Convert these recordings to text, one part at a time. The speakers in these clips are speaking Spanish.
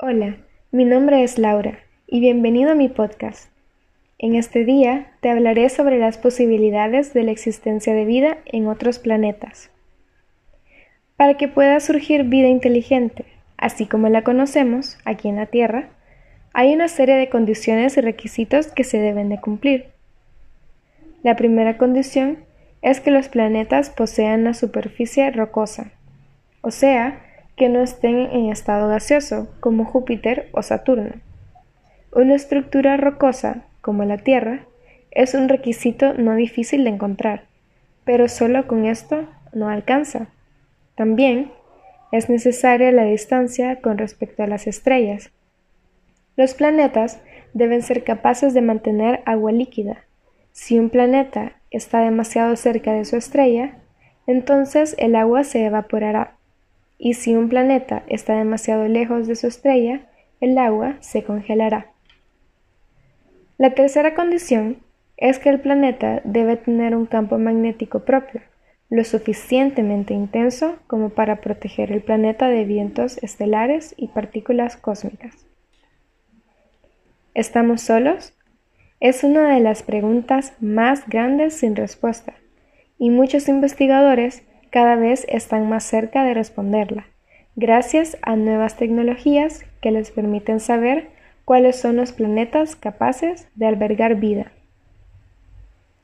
Hola, mi nombre es Laura y bienvenido a mi podcast. En este día te hablaré sobre las posibilidades de la existencia de vida en otros planetas. Para que pueda surgir vida inteligente, así como la conocemos aquí en la Tierra, hay una serie de condiciones y requisitos que se deben de cumplir. La primera condición es que los planetas posean una superficie rocosa, o sea, que no estén en estado gaseoso, como Júpiter o Saturno. Una estructura rocosa, como la Tierra, es un requisito no difícil de encontrar, pero solo con esto no alcanza. También es necesaria la distancia con respecto a las estrellas. Los planetas deben ser capaces de mantener agua líquida. Si un planeta está demasiado cerca de su estrella, entonces el agua se evaporará y si un planeta está demasiado lejos de su estrella, el agua se congelará. La tercera condición es que el planeta debe tener un campo magnético propio, lo suficientemente intenso como para proteger el planeta de vientos estelares y partículas cósmicas. ¿Estamos solos? Es una de las preguntas más grandes sin respuesta, y muchos investigadores cada vez están más cerca de responderla, gracias a nuevas tecnologías que les permiten saber cuáles son los planetas capaces de albergar vida.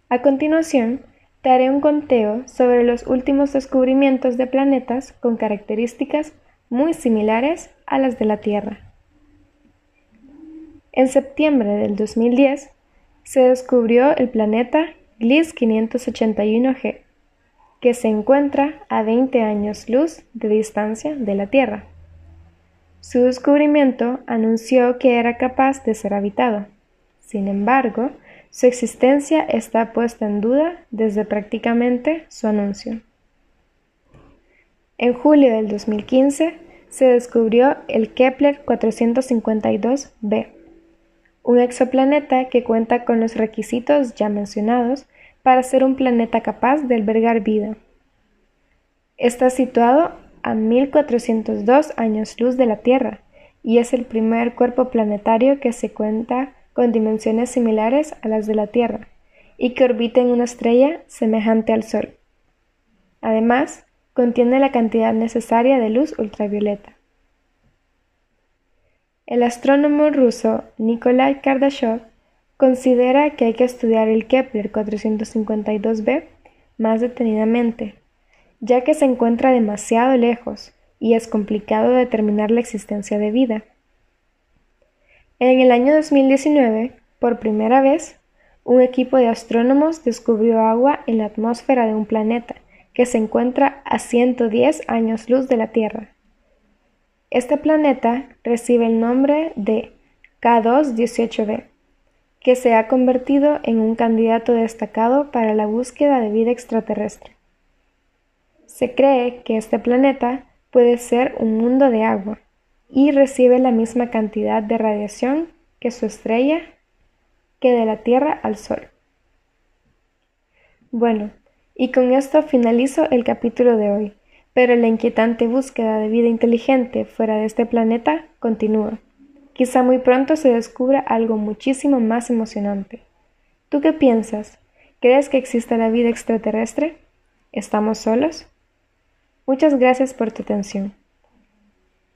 A continuación, te haré un conteo sobre los últimos descubrimientos de planetas con características muy similares a las de la Tierra. En septiembre del 2010 se descubrió el planeta Gliss 581g, que se encuentra a 20 años luz de distancia de la Tierra. Su descubrimiento anunció que era capaz de ser habitado. Sin embargo, su existencia está puesta en duda desde prácticamente su anuncio. En julio del 2015 se descubrió el Kepler 452b, un exoplaneta que cuenta con los requisitos ya mencionados para ser un planeta capaz de albergar vida. Está situado a 1402 años luz de la Tierra y es el primer cuerpo planetario que se cuenta con dimensiones similares a las de la Tierra y que orbita en una estrella semejante al Sol. Además, contiene la cantidad necesaria de luz ultravioleta. El astrónomo ruso Nikolai Kardashev Considera que hay que estudiar el Kepler 452b más detenidamente, ya que se encuentra demasiado lejos y es complicado determinar la existencia de vida. En el año 2019, por primera vez, un equipo de astrónomos descubrió agua en la atmósfera de un planeta que se encuentra a 110 años luz de la Tierra. Este planeta recibe el nombre de K218b que se ha convertido en un candidato destacado para la búsqueda de vida extraterrestre. Se cree que este planeta puede ser un mundo de agua y recibe la misma cantidad de radiación que su estrella que de la Tierra al Sol. Bueno, y con esto finalizo el capítulo de hoy, pero la inquietante búsqueda de vida inteligente fuera de este planeta continúa. Quizá muy pronto se descubra algo muchísimo más emocionante. ¿Tú qué piensas? ¿Crees que existe la vida extraterrestre? ¿Estamos solos? Muchas gracias por tu atención.